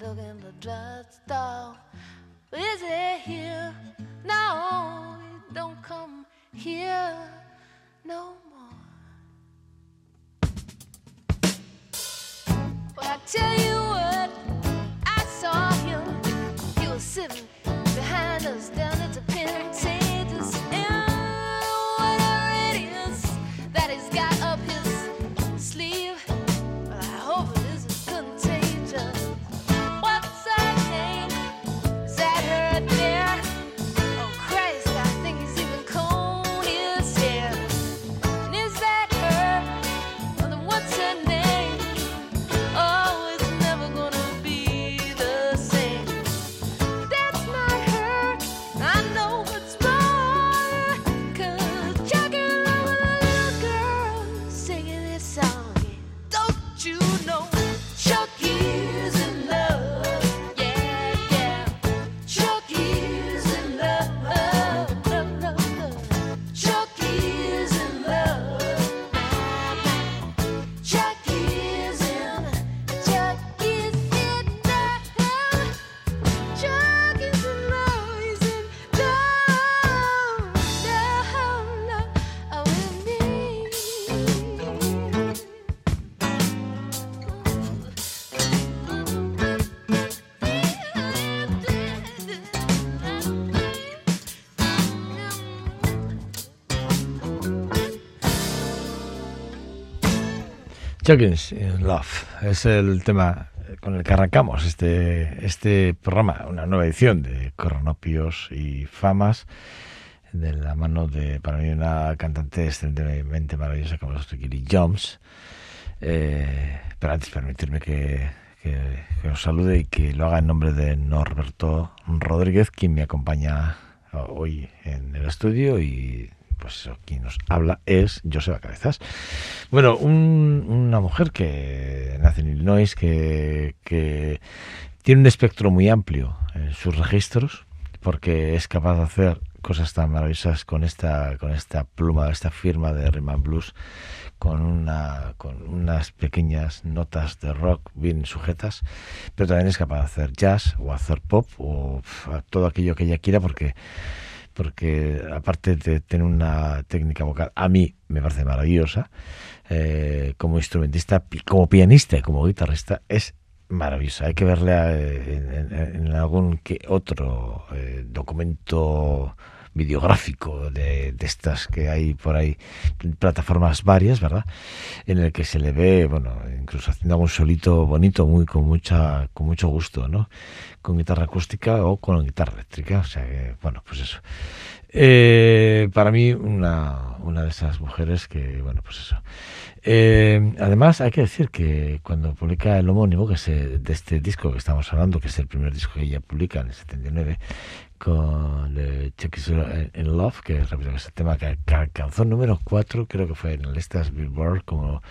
look in the drugstore. Is it here? No, it don't come here no more. Well, I tell you what, I saw him. He was sitting behind us down the Love es el tema con el que arrancamos este, este programa, una nueva edición de Cronopios y Famas, de la mano de, para mí, una cantante excelentemente maravillosa como es Kili Jones. Eh, pero antes, permitirme que, que, os salude y que lo haga en nombre de Norberto Rodríguez, quien me acompaña hoy en el estudio y pues quien nos habla es Joseba Cabezas. Bueno, una mujer que nace en Illinois, que, tiene un espectro muy amplio en sus registros, porque es capaz de hacer cosas tan maravillosas con esta con esta pluma, esta firma de Rhythm Blues, con una con unas pequeñas notas de rock bien sujetas, pero también es capaz de hacer jazz o hacer pop o todo aquello que ella quiera porque porque aparte de tener una técnica vocal, a mí me parece maravillosa, eh, como instrumentista, como pianista y como guitarrista, es maravillosa. Hay que verla en, algún que otro eh, documento videográfico de, de, estas que hay por ahí, plataformas varias, ¿verdad? En el que se le ve, bueno, incluso haciendo algún solito bonito, muy con mucha, con mucho gusto, ¿no? Con guitarra acústica o con guitarra eléctrica, o sea que, bueno, pues eso. Eh, para mí, una, una de esas mujeres que, bueno, pues eso. Eh, además, hay que decir que cuando publica el homónimo, que es de este disco que estamos hablando, que es el primer disco que ella publica en el 79, con eh, in Love, que es el tema que, alcanzó número 4, creo que fue en listas Billboard, como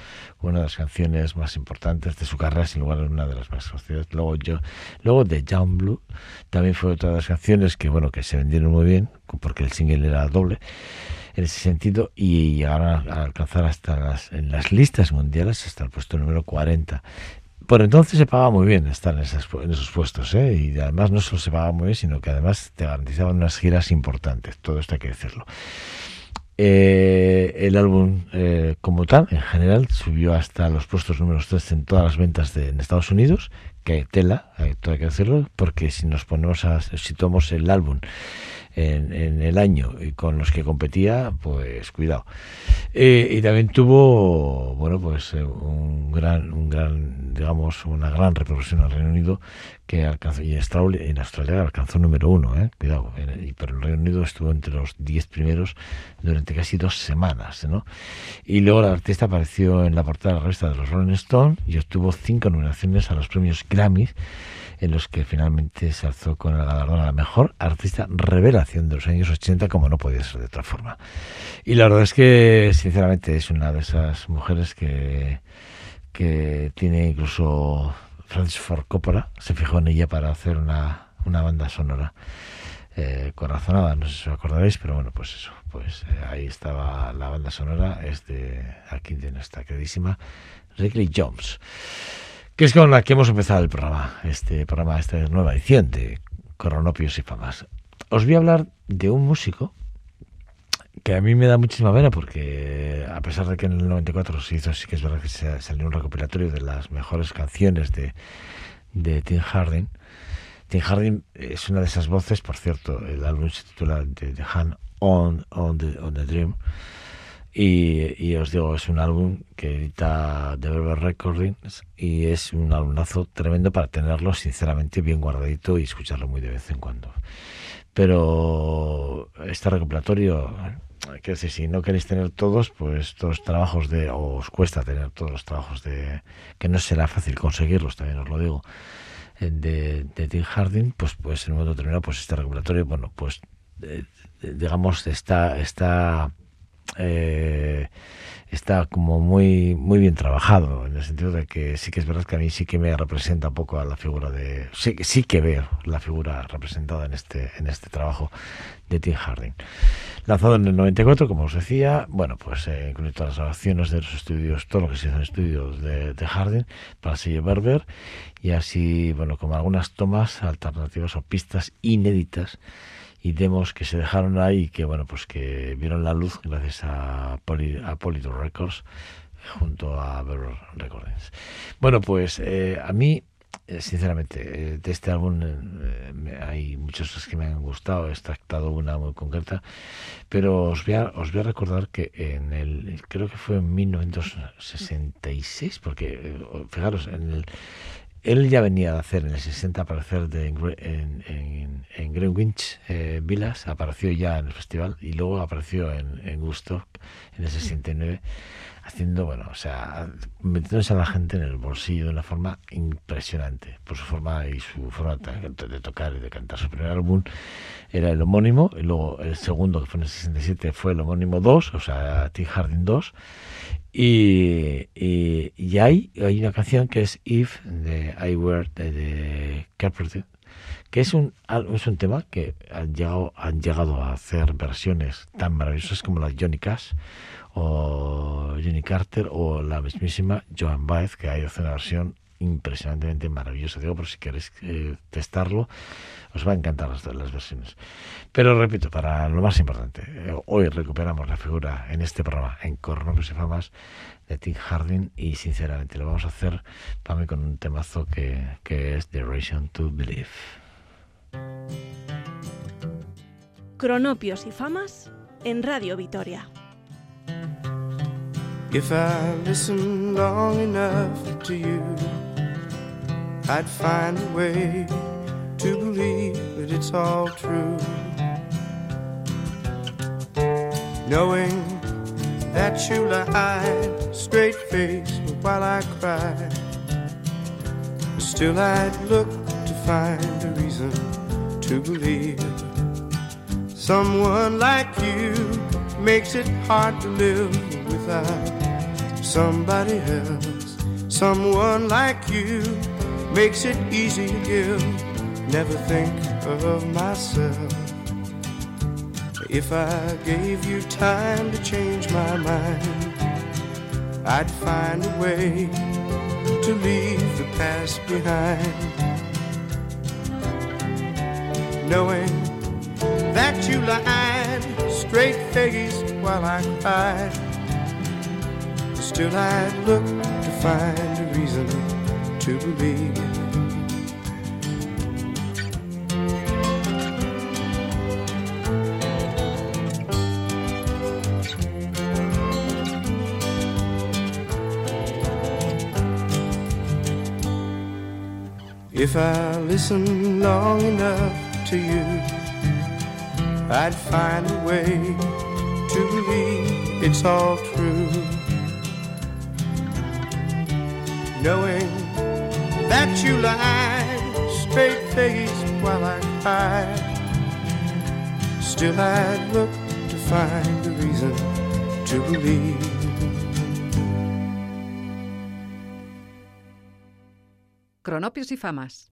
una de las canciones más importantes de su carrera, sin lugar a una de las más conocidas. Luego, yo, luego de John Blue, también fue otra de las canciones que, bueno, que se vendieron muy bien, porque el single era doble en ese sentido y llegaron a, alcanzar hasta las, en las listas mundiales hasta el puesto número 40. Por entonces se pagaba muy bien estar en, en esos puestos, ¿eh? y además no solo se pagaba muy bien, sino que además te garantizaban unas giras importantes, todo esto hay que decirlo. Eh, el álbum eh, como tal, en general, subió hasta los puestos números 3 en todas las ventas de, en Estados Unidos, que tela, hay que decirlo, porque si nos ponemos a, si tomamos el álbum en, el año y con los que competía, pues cuidado. Eh, y también tuvo, bueno, pues eh, un gran, un gran, digamos, una gran repercusión en el Reino Unido que alcanzó, y en Australia, en alcanzó número uno, eh, cuidado, pero el Reino Unido estuvo entre los diez primeros durante casi dos semanas, ¿no? Y luego la artista apareció en la portada de la revista de los Rolling Stones y obtuvo cinco nominaciones a los premios Grammy en los que finalmente se alzó con el galardón a la mejor artista revelación de los años 80, como no podía ser de otra forma. Y la verdad es que, sinceramente, es una de esas mujeres que, que tiene incluso Francis Ford Coppola, se fijó en ella para hacer una, una banda sonora. Eh, corazonada, no sé si os acordaréis, pero bueno, pues eso, pues eh, ahí estaba la banda sonora, es de aquí de nuestra queridísima Wrigley Jones que es con la que hemos empezado el programa, este programa, esta nueva edición de Coronopios y Famas. Os voy a hablar de un músico que a mí me da muchísima pena porque a pesar de que en el 94 se hizo, sí que es verdad que salió un recopilatorio de las mejores canciones de, de Tim Harding. Tim Harding es una de esas voces, por cierto, el álbum se titula The, Hand on, on, the, on the Dream. Y, os digo, es un álbum que edita The Berber Recordings y es un álbumazo tremendo para tenerlo sinceramente bien guardadito y escucharlo muy de vez en cuando. Pero este recopilatorio, quiero decir, si no queréis tener todos, pues todos trabajos de, o os cuesta tener todos los trabajos de, que no será fácil conseguirlos, también os lo digo, eh, de, de Tim Harding, pues, pues en un momento determinado, pues este recopilatorio, bueno, pues eh, digamos, está, está eh, está como muy muy bien trabajado en el sentido de que sí que es verdad que a mí sí que me representa un poco a la figura de sí, sí que veo la figura representada en este en este trabajo de Tim Harding. Lanzado en el 94 como os decía bueno pues eh, incluye todas las grabaciones de los estudios todo lo que se hizo en estudios de, de Harding para el sello Berber y así bueno como algunas tomas alternativas o pistas inéditas y demos que se dejaron ahí que bueno pues que vieron la luz gracias a, Poly, a Records junto a Berber Recordings. Bueno pues eh, a mí eh, sinceramente eh, de este álbum hay muchas que me han gustado he extractado una muy concreta pero os voy a, os voy a recordar que en el creo que fue en 1966 porque fijaros en el él ya venía a hacer en el 60 aparecer de, en, en, en Greenwich eh, Villas, apareció ya en el festival y luego apareció en, en Gusto en el 69 haciendo, bueno, o sea, metiéndose a la gente en el bolsillo de una forma impresionante, por su forma y su forma de, tocar y de cantar. Su primer álbum era el homónimo, y luego el segundo, que fue en el 67, fue el homónimo 2, o sea, Tim Harding 2, y, y, hay, hay una canción que es If de I Wear de, de Carpenter, que es un, es un tema que han llegado, han llegado a hacer versiones tan maravillosas como la Johnny Cash o Johnny Carter o la mismísima Joan Baez, que hay una versión impresionantemente maravillosa. Digo, por si queréis eh, testarlo, os va a encantar las, las versiones. Pero repito, para lo más importante, eh, hoy recuperamos la figura en este programa, en Coronavirus y Famas, de Tim Harding, y sinceramente lo vamos a hacer para mí con un temazo que, que es The Reason to Believe. Cronopios y Famas en Radio Vitoria. If I listened long enough to you, I'd find a way to believe that it's all true. knowing that you lied straight faced while I cried. Still, I'd look to find a reason to believe someone like you makes it hard to live without somebody else. Someone like you makes it easy to give. Never think of myself. If I gave you time to change my mind, I'd find a way to leave the past behind. Knowing that you lied straight faced while I cried, still I'd look to find a reason to believe. If I listened long enough to you, I'd find a way to believe it's all true. Knowing that you lie straight faced while I cried, still I'd look to find a reason to believe. Cronopios y famas.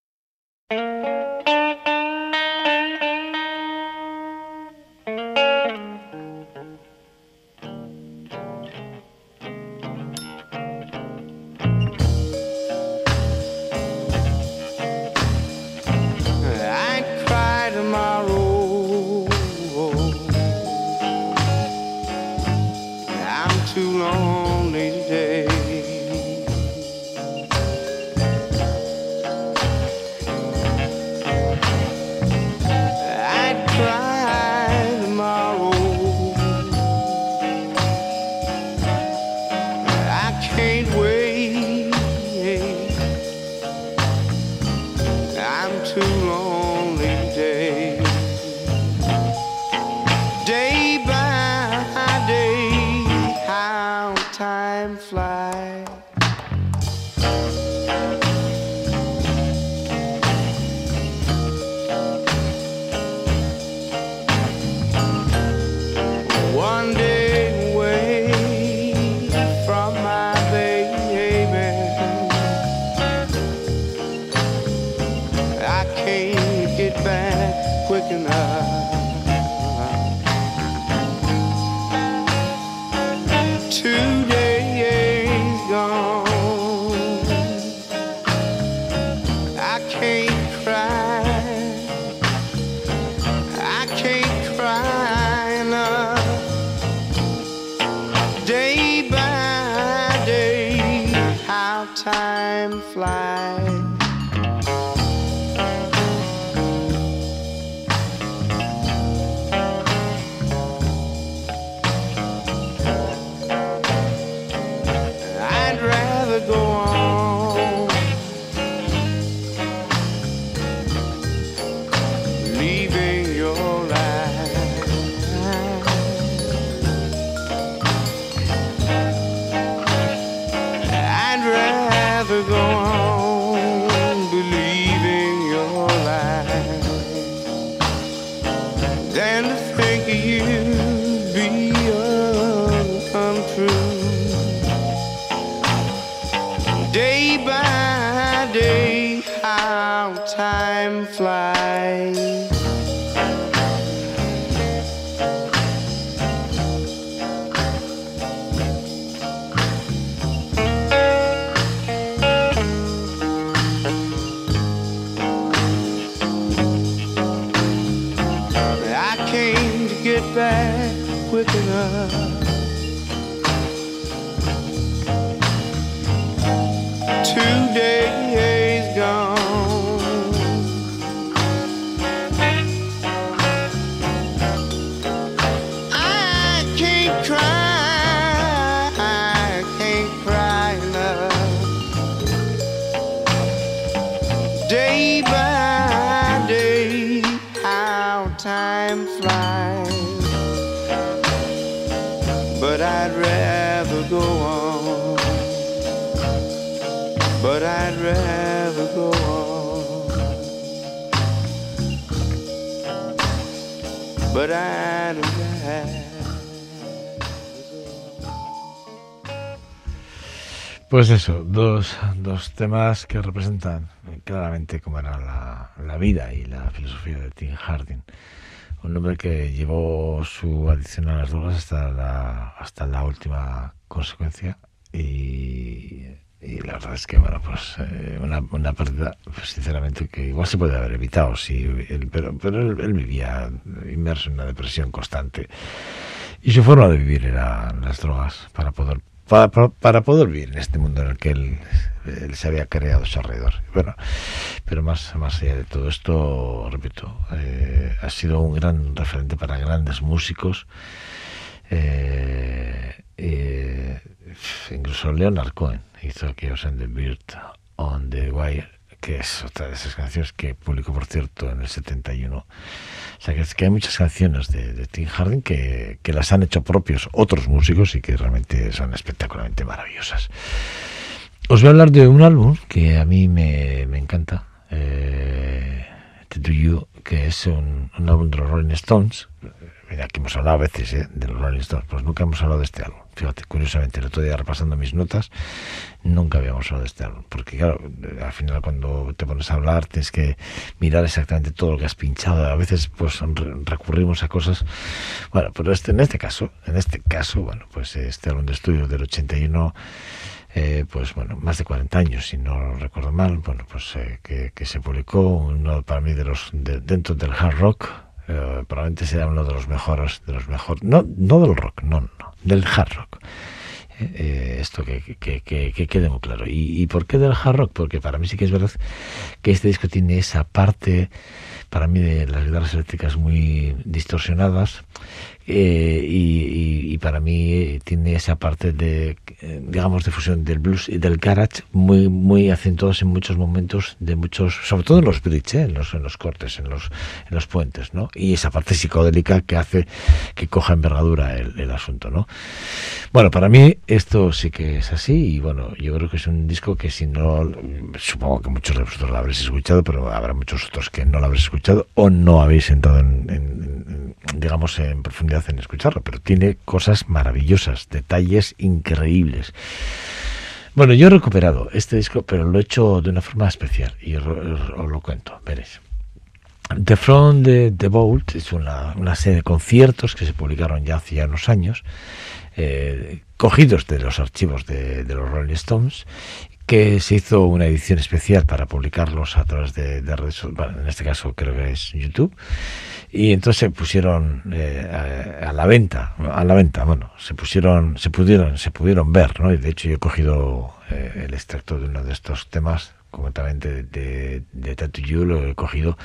But I'd rather go on. But I'd rather. Pues eso, dos, dos temas que representan claramente cómo era la, la vida y la filosofía de Tim Harding. Un hombre que llevó su adicción a las drogas hasta la, hasta la última consecuencia y, y la verdad es que, bueno, pues eh, una, una pérdida, pues, sinceramente, que igual se puede haber evitado, sí, él- pero, pero él, él vivía inmerso en una depresión constante y su forma de vivir era las drogas para poder para- para poder vivir en este mundo en el que él, él se había creado a su alrededor. Bueno, pero más, más allá de todo esto, repito, eh, ha sido un gran referente para grandes músicos. Eh, incluso Leonard Cohen hizo aquellos en The Bird on the Wire, que es otra de esas canciones que publicó, por cierto, en el 71. O sea, que, hay muchas canciones de, Tim Harding que, que las han hecho propios otros músicos y que realmente son espectacularmente maravillosas. Os voy a hablar de un álbum que a mí me, me encanta, eh, The Do You, que es un, un álbum de los Rolling Stones. Que hemos hablado a veces eh, de los Rolling Stones, pues nunca hemos hablado de este álbum. Fíjate, curiosamente, el otro día repasando mis notas, nunca habíamos hablado de este álbum. Porque, claro, al final cuando te pones a hablar tienes que mirar exactamente todo lo que has pinchado. A veces, pues re- recurrimos a cosas. Bueno, pero este, en este caso, en este caso, bueno, pues este álbum de estudio del 81 eh, pues bueno, más de 40 años, si no recuerdo mal, bueno, pues eh, que, que se publicó uno para mí de los de- dentro del hard rock, eh, probablemente sea uno de los mejores, de los mejores, no, no del rock, no, no, del hard rock. Eh, eh, esto que, que, que, que quede muy claro. ¿Y, ¿Y por qué del hard rock? Porque para mí sí que es verdad que este disco tiene esa parte, para mí, de las guitarras eléctricas muy distorsionadas, eh, y, y- y para mí eh, tiene esa parte de eh, digamos de fusión del blues y del garage muy muy acentuados en muchos momentos de muchos sobre todo en los bridge eh, en los en los cortes en los en los puentes no y esa parte psicodélica que hace que coja envergadura el, asunto no bueno para mí esto sí que es así y bueno yo creo que es un disco que si no supongo que muchos de vosotros lo habréis escuchado pero habrá muchos otros que no lo habréis escuchado o no habéis entrado en- en- en digamos, en profundidad en escucharlo, pero tiene cosas maravillosas, detalles increíbles. Bueno, yo he recuperado este disco, pero lo he hecho de una forma especial y os, lo cuento, veréis. The From the, the Vault es una, una serie de conciertos que se publicaron ya hace unos años, eh, cogidos de los archivos de, de los Rolling Stones, que se hizo una edición especial para publicarlos a través de, de redes bueno, en este caso creo que es YouTube, y entonces se pusieron eh, a, la venta, a la venta, bueno, se pusieron, se pudieron, se pudieron ver, ¿no? Y de hecho yo he cogido eh, el extracto de uno de estos temas, concretamente de, de, de You, lo he cogido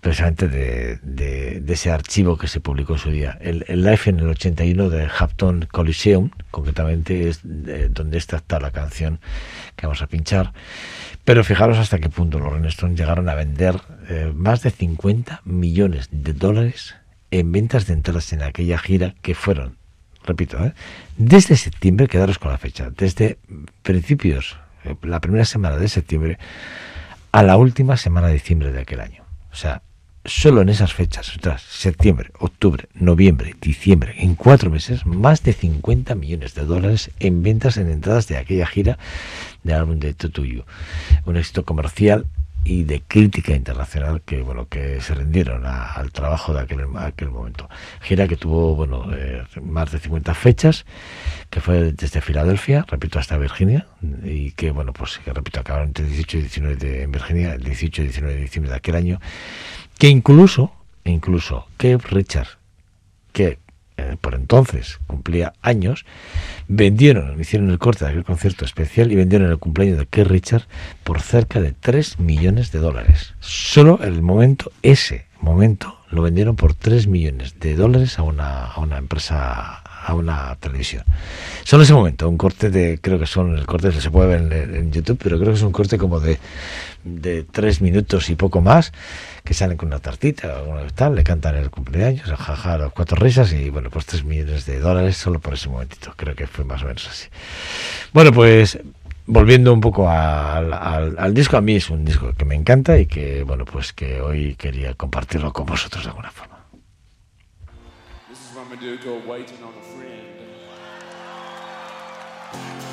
precisamente de, de, ese archivo que se publicó en su día. El, el live en el 81 de Hampton Coliseum, concretamente es de- donde está la canción que vamos a pinchar. Pero fijaros hasta qué punto los Rolling llegaron a vender eh, más de 50 millones de dólares en ventas de entradas en aquella gira que fueron, repito, ¿eh? desde septiembre, quedaros con la fecha, desde principios, eh, la primera semana de septiembre a la última semana de diciembre de aquel año. O sea, solo en esas fechas, septiembre, octubre, noviembre, diciembre, en cuatro meses, más de 50 millones de dólares en ventas en entradas de aquella gira del álbum de Tutuyu. Un éxito comercial y de crítica internacional que bueno que se rindieron a- al trabajo de aquel, aquel momento. Gira que tuvo bueno eh, más de 50 fechas, que fue desde Filadelfia, repito, hasta Virginia, y que bueno pues que repito acabaron entre 18 y 19 de, en Virginia, el 18 y 19 de diciembre de aquel año, que incluso, incluso Kev Richard, que eh, por entonces cumplía años, vendieron, hicieron el corte de aquel concierto especial y vendieron el cumpleaños de Keith Richard por cerca de 3 millones de dólares. Solo el momento ese, momento lo vendieron por 3 millones de dólares a una, a una empresa, a una televisión. Solo ese momento, un corte de, creo que son, el corte se puede ver en, en YouTube, pero creo que es un corte como de, de 3 minutos y poco más, que salen con una tartita o algo tal, le cantan el cumpleaños, jaja, ja, las cuatro risas y bueno, pues 3 millones de dólares solo por ese momentito. Creo que fue más o menos así. Bueno, pues volviendo un poco al, al, al, disco, a mí es un disco que me encanta y que, bueno, pues que hoy quería compartirlo con vosotros de alguna forma. This is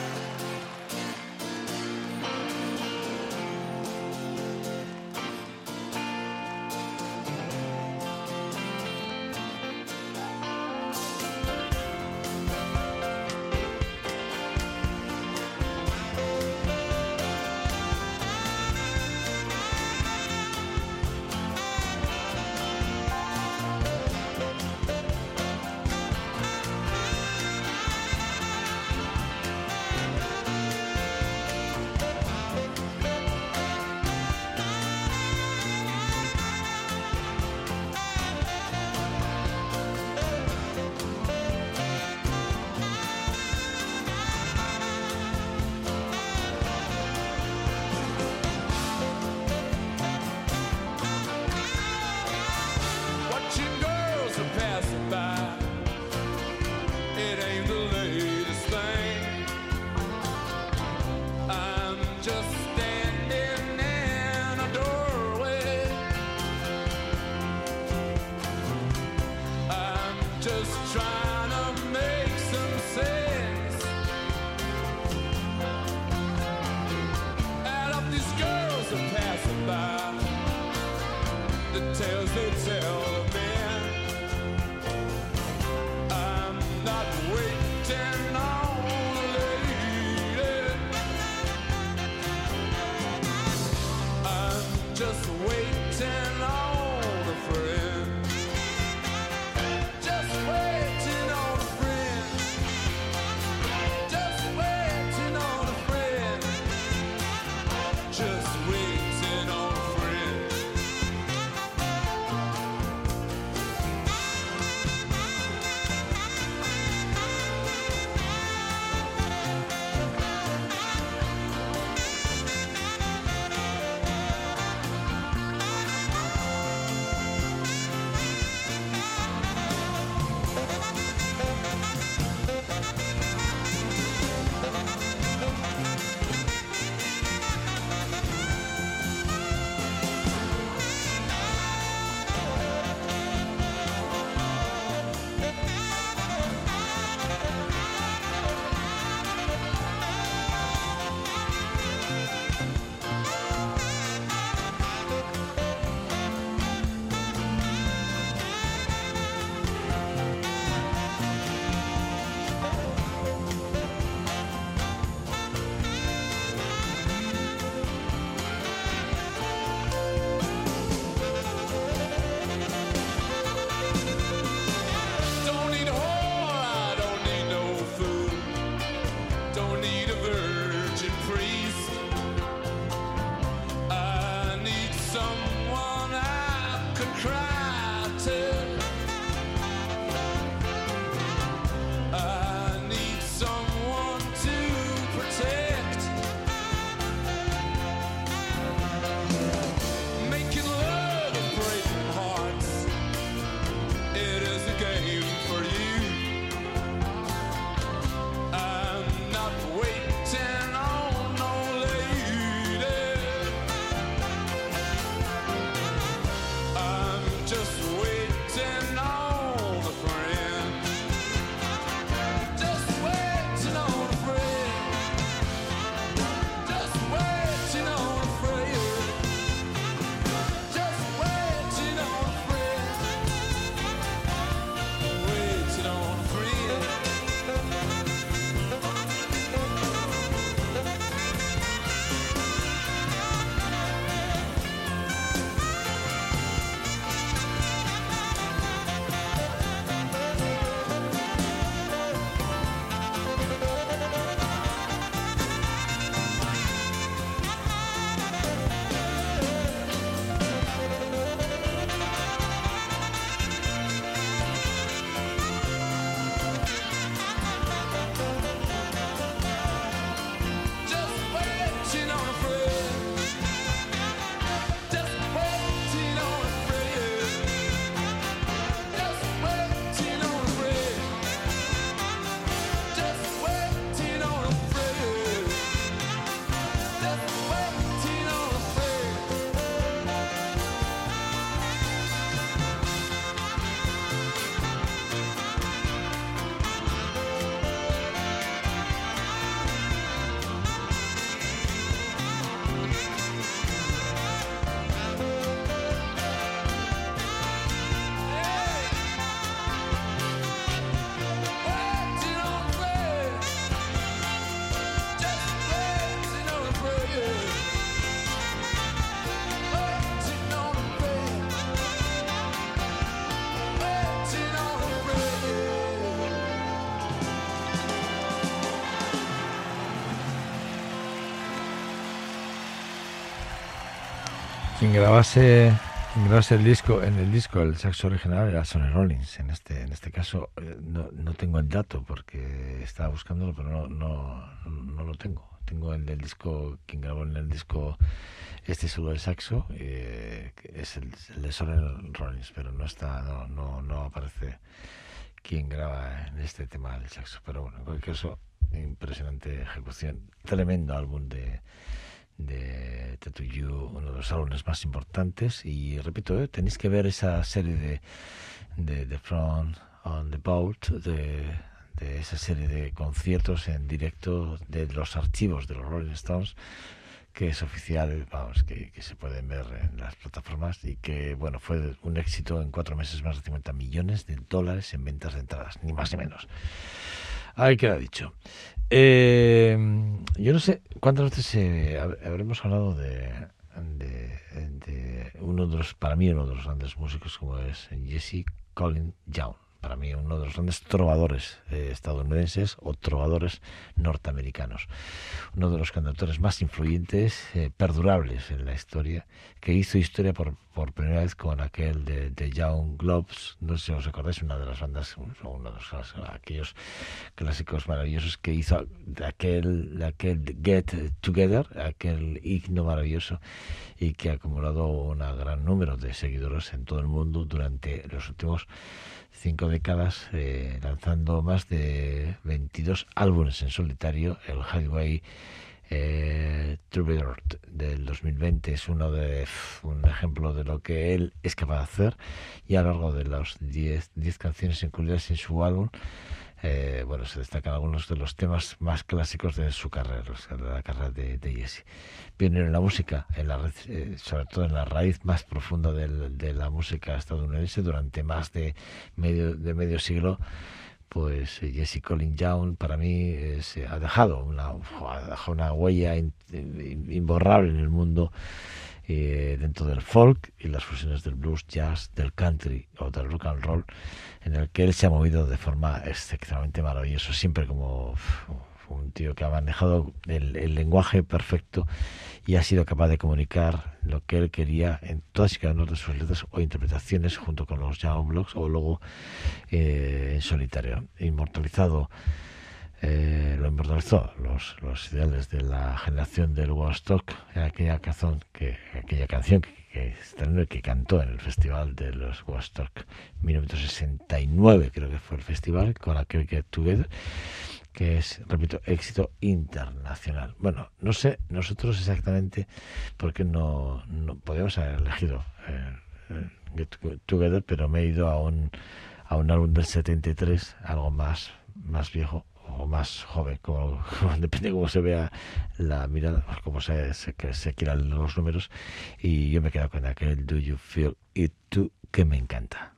quien grabase, grabase el disco, en el disco el saxo original era Sonny Rollins. En este, en este caso eh, no, no tengo el dato porque estaba buscándolo, pero no, no, no lo tengo. Tengo el del disco, quien grabó en el disco este solo el saxo, eh, es el, de Sonny Rollins, pero no está, no, no, no aparece quien graba en este tema del saxo. Pero bueno, en cualquier caso, impresionante ejecución, tremendo álbum de de Tattoo You, uno de los álbumes más importantes. Y repito, ¿eh? tenéis que ver esa serie de, de The Front on the Boat, de, de, esa serie de conciertos en directo de los archivos de los Rolling Stones, que es oficial, vamos, que, que se pueden ver en las plataformas y que, bueno, fue un éxito en cuatro meses, más de 50 millones de dólares en ventas de entradas, ni más ni menos. Ahí queda dicho. Eh, yo no sé cuántas veces eh, habremos hablado de, de, uno de los, para mí, uno de los grandes músicos como es Jesse Colin Young para mí uno de los grandes trovadores eh, estadounidenses o trovadores norteamericanos. Uno de los cantautores más influyentes, eh, perdurables en la historia, que hizo historia por, por primera vez con aquel de, de, Young Globes, no sé si os acordáis, una de las bandas, uno de los, aquellos clásicos maravillosos que hizo aquel, aquel Get Together, aquel himno maravilloso y que ha acumulado un gran número de seguidores en todo el mundo durante los últimos cinco décadas, eh, lanzando más de 22 álbumes en solitario. El Highway eh, Troubadour del 2020 es uno de un ejemplo de lo que él es capaz de hacer y a lo largo de las 10 canciones incluidas en su álbum eh, bueno, se destacan algunos de los temas más clásicos de su carrera, de la carrera de, de Jesse. Pionero en la música, en la, eh, sobre todo en la raíz más profunda de la música estadounidense durante más de medio, de medio siglo pues eh, Jesse Colin Young para mí se ha dejado una, ha dejado una huella imborrable en el mundo eh, dentro del folk y las fusiones del blues, jazz, del country o del rock and roll, en el que él se ha movido de forma excepcionalmente maravillosa, siempre como un tío que ha manejado el, lenguaje perfecto y ha sido capaz de comunicar lo que él quería en todas y cada una de sus letras o interpretaciones junto con los Young Blocks o luego eh, en solitario, inmortalizado eh, lo inmortalizó los, los ideales de la generación del Woodstock aquella canción que aquella canción que, que, que cantó en el festival de los Woodstock 1969 creo que fue el festival con aquel Get Together que es, repito, éxito internacional. Bueno, no sé nosotros exactamente por qué no, no podemos haber elegido eh, Get Together, pero me he ido a un, a un álbum del 73, algo más, más viejo, o más joven, como, depende cómo se vea la mirada, como se, se, se quieran los números, y yo me quedo con aquel Do You Feel It Too, que me encanta.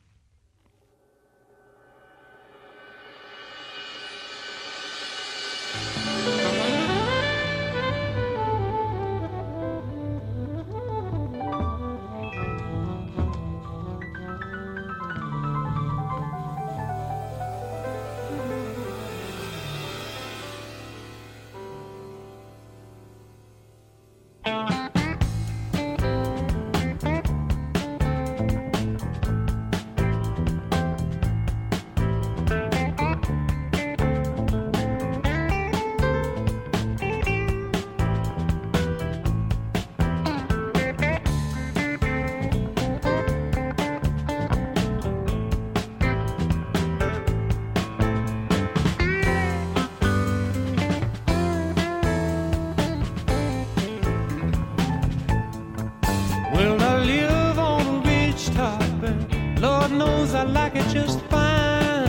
I like it just fine.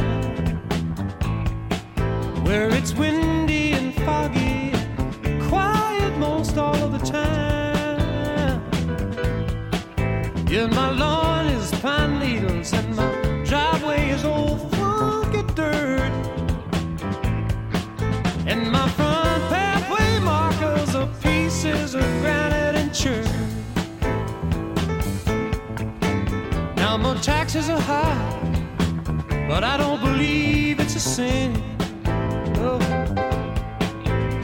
Where it's windy and foggy, and quiet most all of the time. Yeah, my lawn is pine needles and my driveway is old funky dirt. And my front pathway markers are pieces of granite and churn. Now my taxes are high but I don't believe it's a sin. Oh,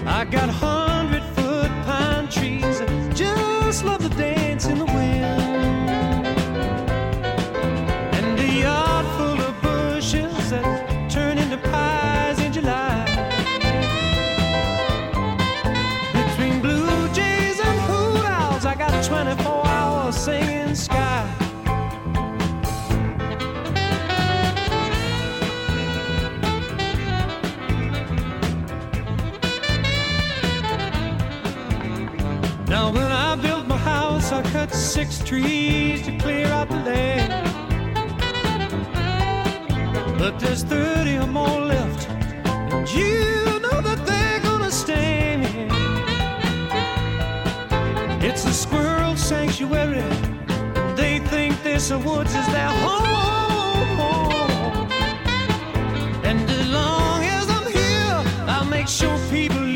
I got six trees to clear out the land. But there's 30 or more left, and you know that they're gonna stand. It's a squirrel sanctuary. They think this woods is their home. And as long as I'm here, I'll make sure people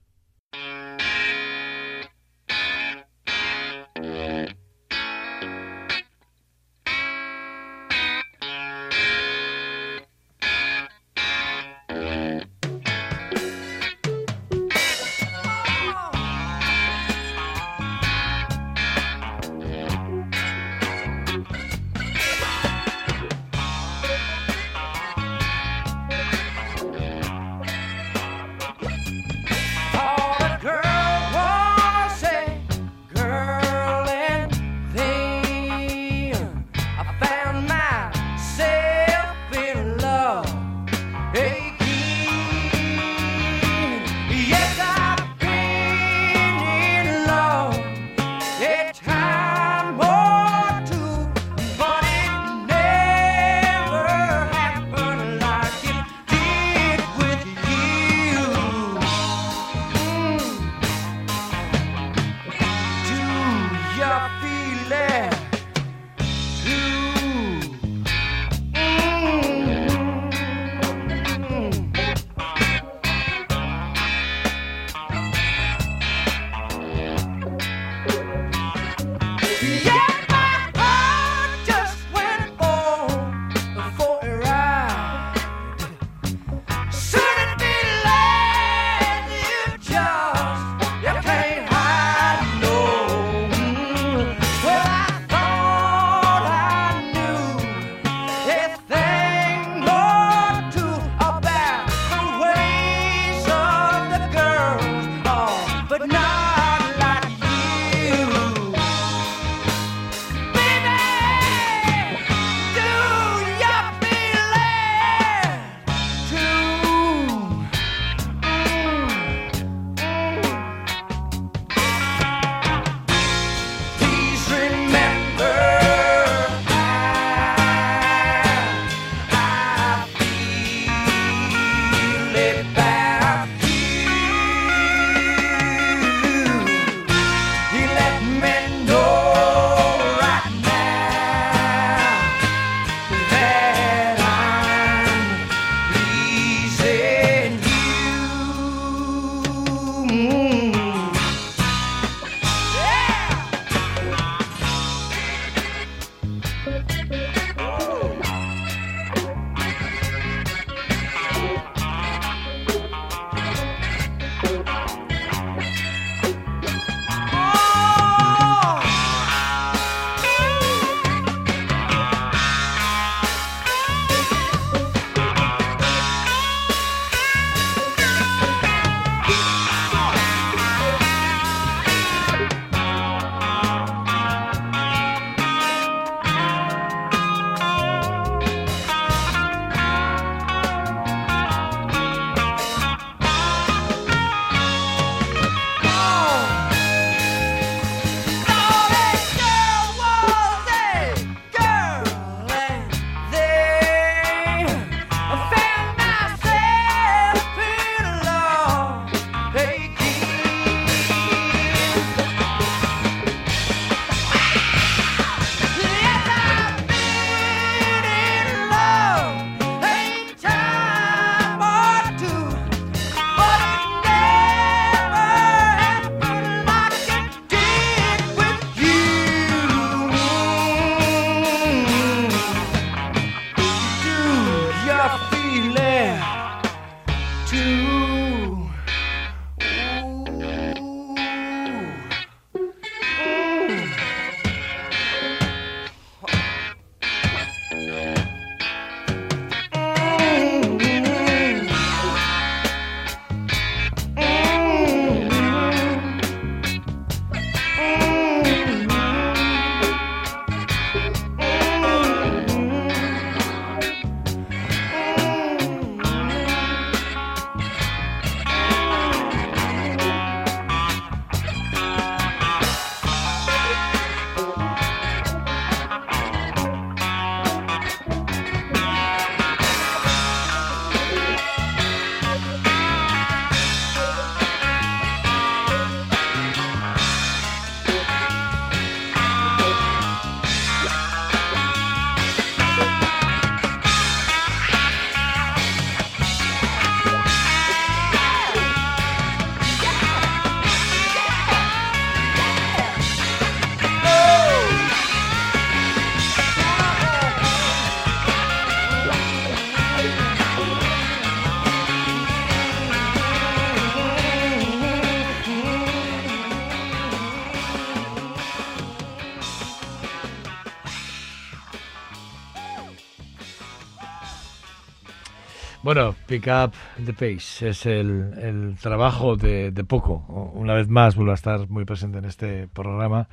Pick Up the Pace es el, el trabajo de, de, Poco. Una vez más vuelvo a estar muy presente en este programa.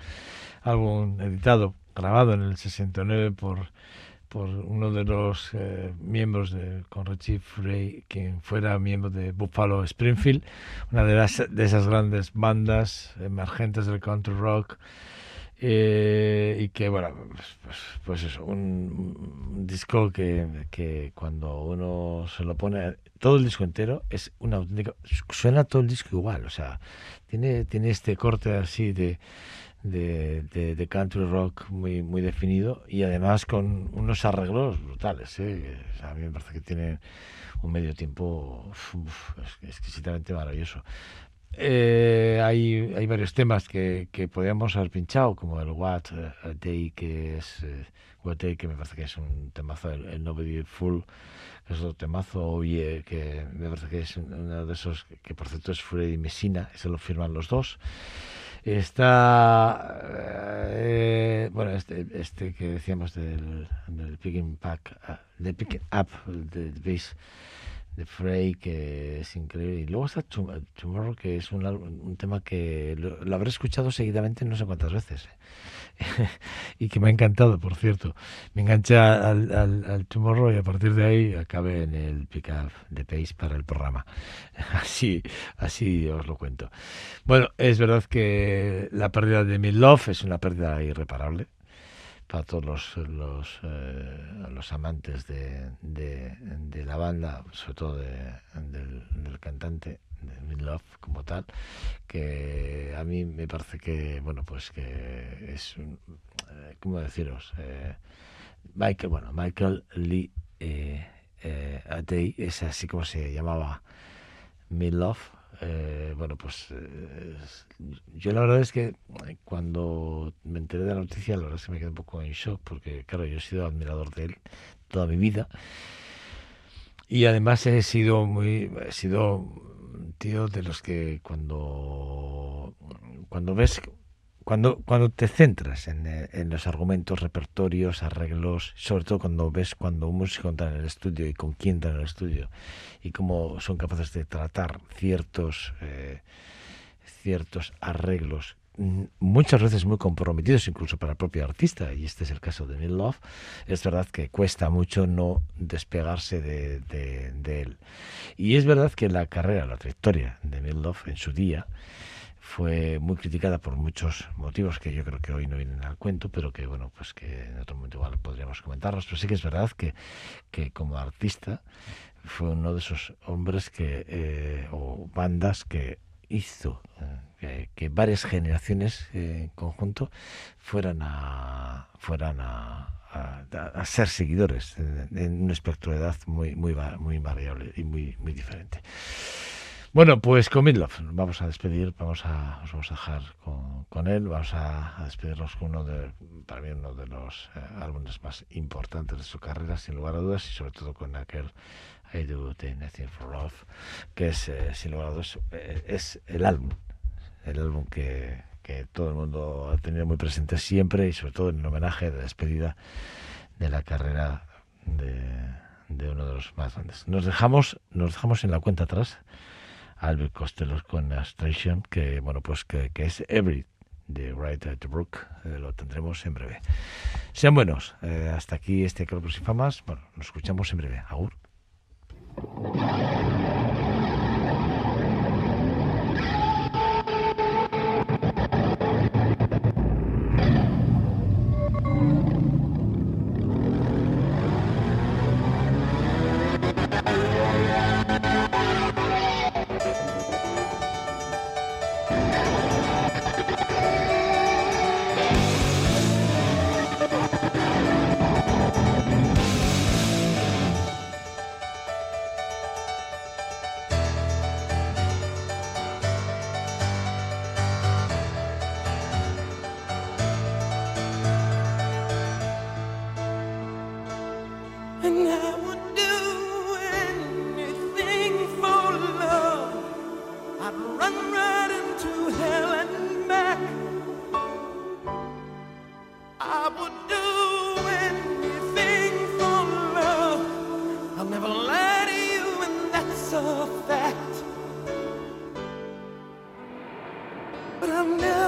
Álbum editado, grabado en el 69 por, por uno de los eh, miembros de, con Richie Frey, quien fuera miembro de Buffalo Springfield, una de, las, de esas grandes bandas emergentes del country rock eh, y que, bueno, pues, pues, pues eso, un, disco que, que, cuando uno se lo pone, todo el disco entero es un auténtico, suena todo el disco igual, o sea, tiene, tiene este corte así de, de, de, country rock muy, muy definido y además con unos arreglos brutales, ¿eh? o a mí me parece que tiene un medio tiempo uf, exquisitamente maravilloso. Eh, hay, hay varios temas que, que podríamos haber pinchado, como el What a Day, que es eh, What Day, que me parece que es un temazo, el, Nobody Full, que es otro temazo, Oye, que me parece que es uno de esos, que por cierto es Freddy Messina, eso lo firman los dos. Está, eh, bueno, este, este que decíamos del, del Picking Pack, uh, de Picking Up, de, de Bass de Frey, que es increíble. Y luego está Tomorrow, que es un, un tema que lo, habré escuchado seguidamente no sé cuántas veces. ¿eh? y que me ha encantado, por cierto. Me engancha al, al, al, Tomorrow y a partir de ahí acabé en el pick-up de Pace para el programa. Así, así os lo cuento. Bueno, es verdad que la pérdida de Mil Love es una pérdida irreparable para todos los, los, eh, los amantes de, de, la banda, sobre todo de, del, cantante, de Mid Love como tal, que a mí me parece que, bueno, pues que es, eh, ¿cómo deciros? Eh, Michael, bueno, Michael Lee eh, eh, Adey, es así como se llamaba Mid Love, eh, bueno, pues eh, yo la verdad es que cuando me enteré de la noticia, la verdad es que me quedé un poco en shock, porque claro, yo he sido admirador de él toda mi vida. Y además he sido muy, he sido un tío de los que cuando, cuando ves cuando, cuando te centras en, en, los argumentos, repertorios, arreglos, sobre todo cuando ves cuando un músico entra en el estudio y con quién entra en el estudio y cómo son capaces de tratar ciertos, eh, ciertos arreglos muchas veces muy comprometidos incluso para el propio artista y este es el caso de Neil Love es verdad que cuesta mucho no despegarse de, de, de él. Y es verdad que la carrera la trayectoria de Neil Love en su día fue muy criticada por muchos motivos que yo creo que hoy no vienen al cuento, pero que bueno, pues que en otro momento igual podríamos comentarlos. Pero sí que es verdad que, que como artista fue uno de esos hombres que, eh, o bandas que hizo eh, que varias generaciones en conjunto fueran a, fueran a, a, ser seguidores en, en, un espectro de edad muy, muy, muy variable y muy, muy diferente. Bueno, pues con Midlove vamos a despedir, vamos a, os vamos a dejar con, con él, vamos a, despedirnos con uno de, para mí, uno de los eh, álbumes más importantes de su carrera, sin lugar a dudas, y sobre todo con aquel I Do The Nothing For Love, que es, eh, sin lugar a dudas, eh, es el álbum, el álbum que, todo el mundo ha tenido muy presente siempre y sobre todo en homenaje de despedida de la carrera de, de uno de los más grandes. Nos dejamos, nos dejamos en la cuenta atrás Albert Costello con Astration, que bueno, pues que, es Every de Right at the Brook, eh, lo tendremos en breve. Sean buenos, eh, hasta aquí este Corpus y Famas, bueno, nos escuchamos en breve. Agur.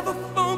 never fall.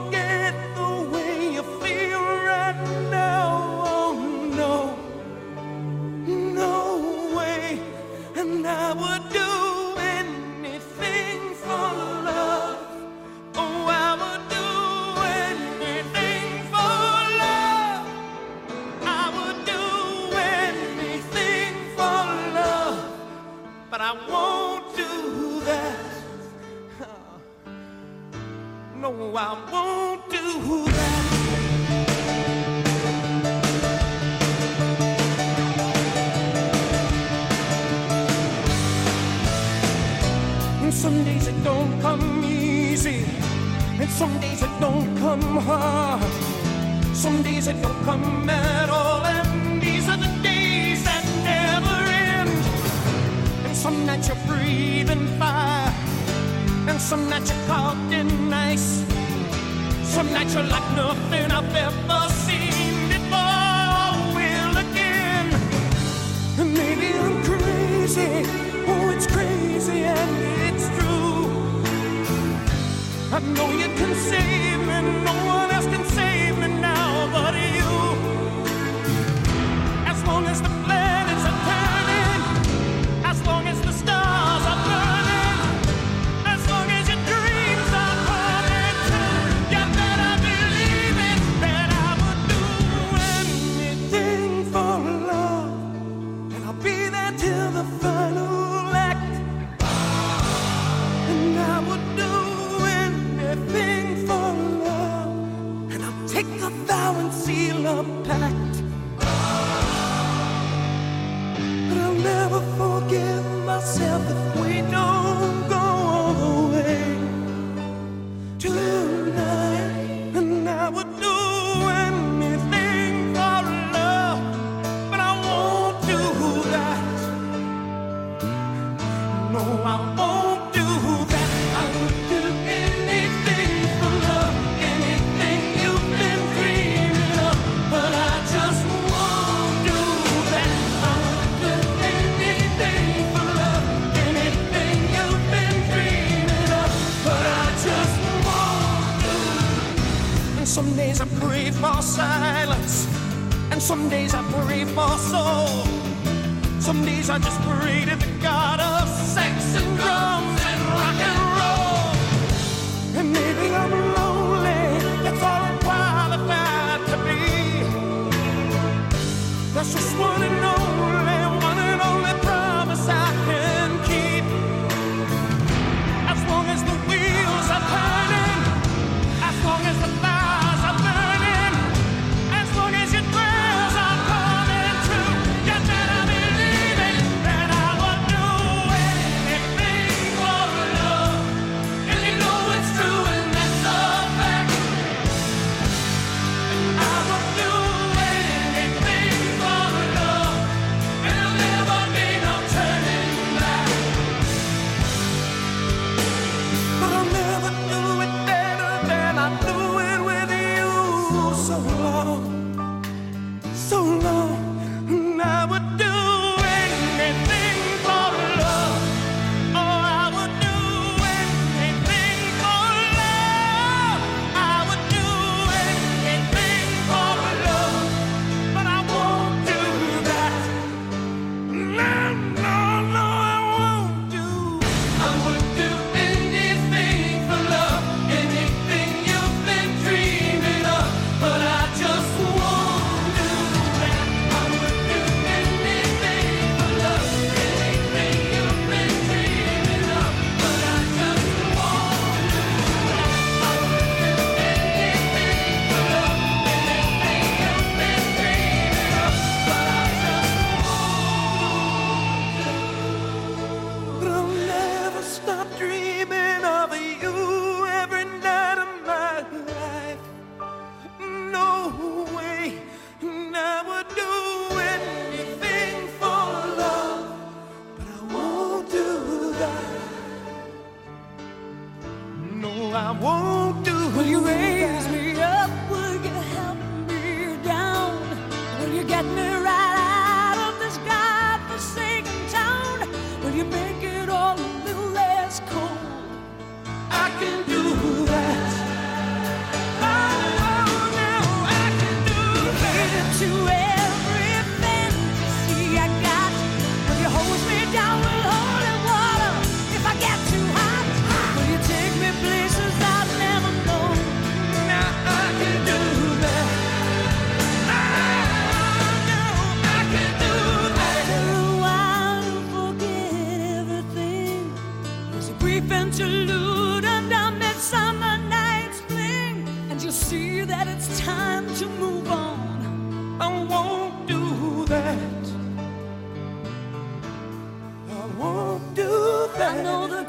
You make it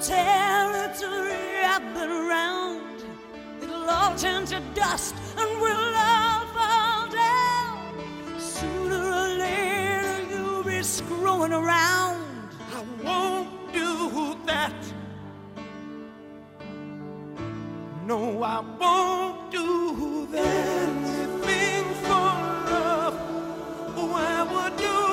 territory I've been around. It'll all turn to dust and we'll all fall down. Sooner or later, you'll be screwing around. I won't do that. No, I won't do that. Anything for love. Oh, I would do